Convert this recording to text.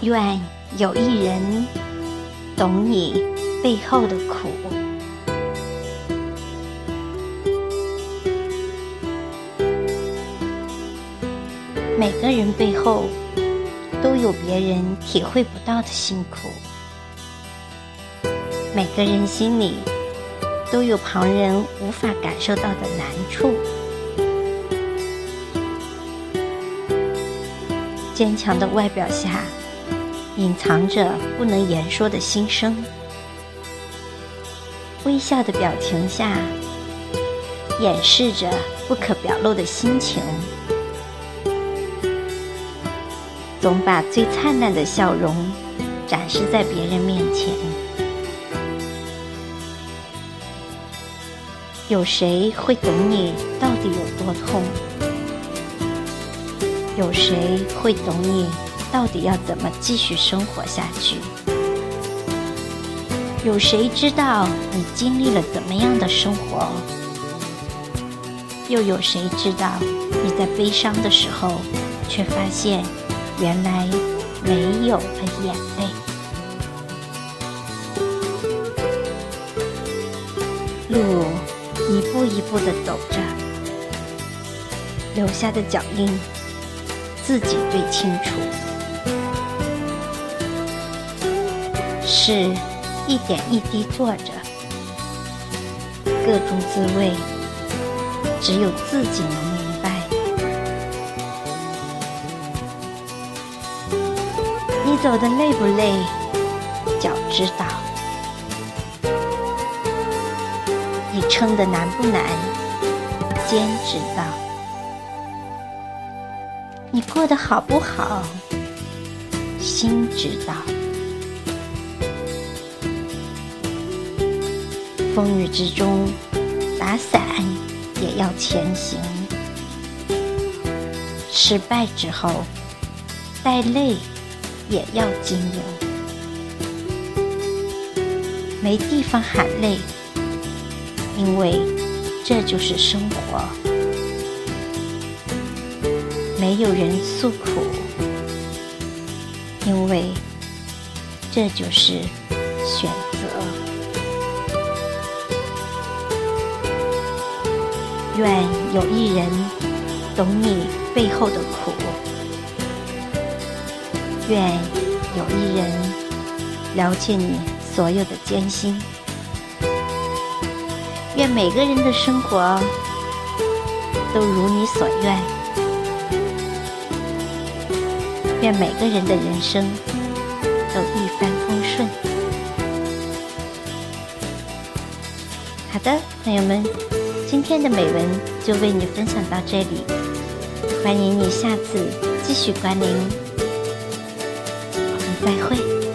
愿有一人懂你背后的苦。每个人背后都有别人体会不到的辛苦，每个人心里都有旁人无法感受到的难处。坚强的外表下，隐藏着不能言说的心声；微笑的表情下，掩饰着不可表露的心情。总把最灿烂的笑容展示在别人面前。有谁会懂你到底有多痛？有谁会懂你到底要怎么继续生活下去？有谁知道你经历了怎么样的生活？又有谁知道你在悲伤的时候，却发现？原来没有了眼泪，路一步一步的走着，留下的脚印自己最清楚。事一点一滴做着，各种滋味只有自己能明白。你走的累不累？脚知道。你撑的难不难？肩知道。你过得好不好？心知道。风雨之中，打伞也要前行。失败之后，带泪。也要经营，没地方喊累，因为这就是生活；没有人诉苦，因为这就是选择。愿有一人懂你背后的苦。愿有一人了解你所有的艰辛。愿每个人的生活都如你所愿。愿每个人的人生都一帆风顺。好的，朋友们，今天的美文就为你分享到这里。欢迎你下次继续光临。我们再会。